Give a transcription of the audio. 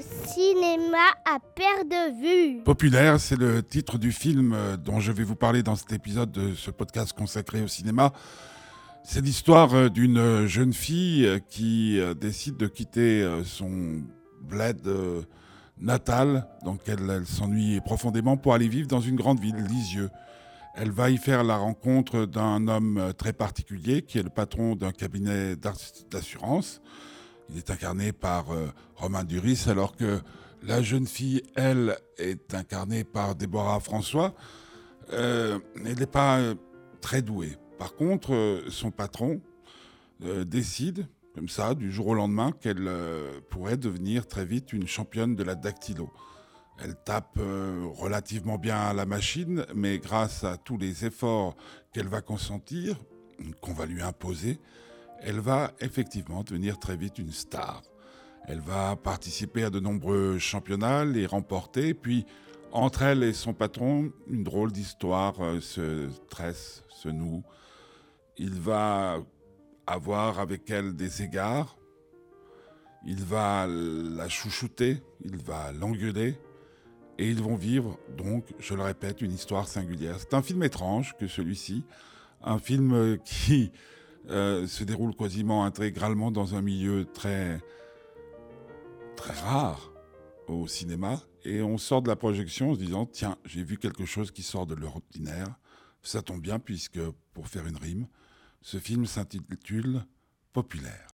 le cinéma à perte de vue. Populaire, c'est le titre du film euh, dont je vais vous parler dans cet épisode de ce podcast consacré au cinéma. C'est l'histoire euh, d'une jeune fille euh, qui décide de quitter son bled natal, dans lequel elle s'ennuie profondément, pour aller vivre dans une grande ville, Lisieux. Elle va y faire la rencontre d'un homme très particulier qui est le patron d'un cabinet d'assurance. Il est incarné par euh, Romain Duris, alors que la jeune fille, elle, est incarnée par Déborah François. Euh, elle n'est pas euh, très douée. Par contre, son patron décide, comme ça, du jour au lendemain, qu'elle pourrait devenir très vite une championne de la dactylo. Elle tape relativement bien la machine, mais grâce à tous les efforts qu'elle va consentir, qu'on va lui imposer, elle va effectivement devenir très vite une star. Elle va participer à de nombreux championnats, les remporter, puis entre elle et son patron, une drôle d'histoire euh, se tresse, se noue. Il va avoir avec elle des égards, il va la chouchouter, il va l'engueuler, et ils vont vivre donc, je le répète, une histoire singulière. C'est un film étrange que celui-ci, un film qui euh, se déroule quasiment intégralement dans un milieu très, très rare au cinéma. Et on sort de la projection en se disant Tiens, j'ai vu quelque chose qui sort de l'ordinaire. Ça tombe bien, puisque, pour faire une rime, ce film s'intitule Populaire.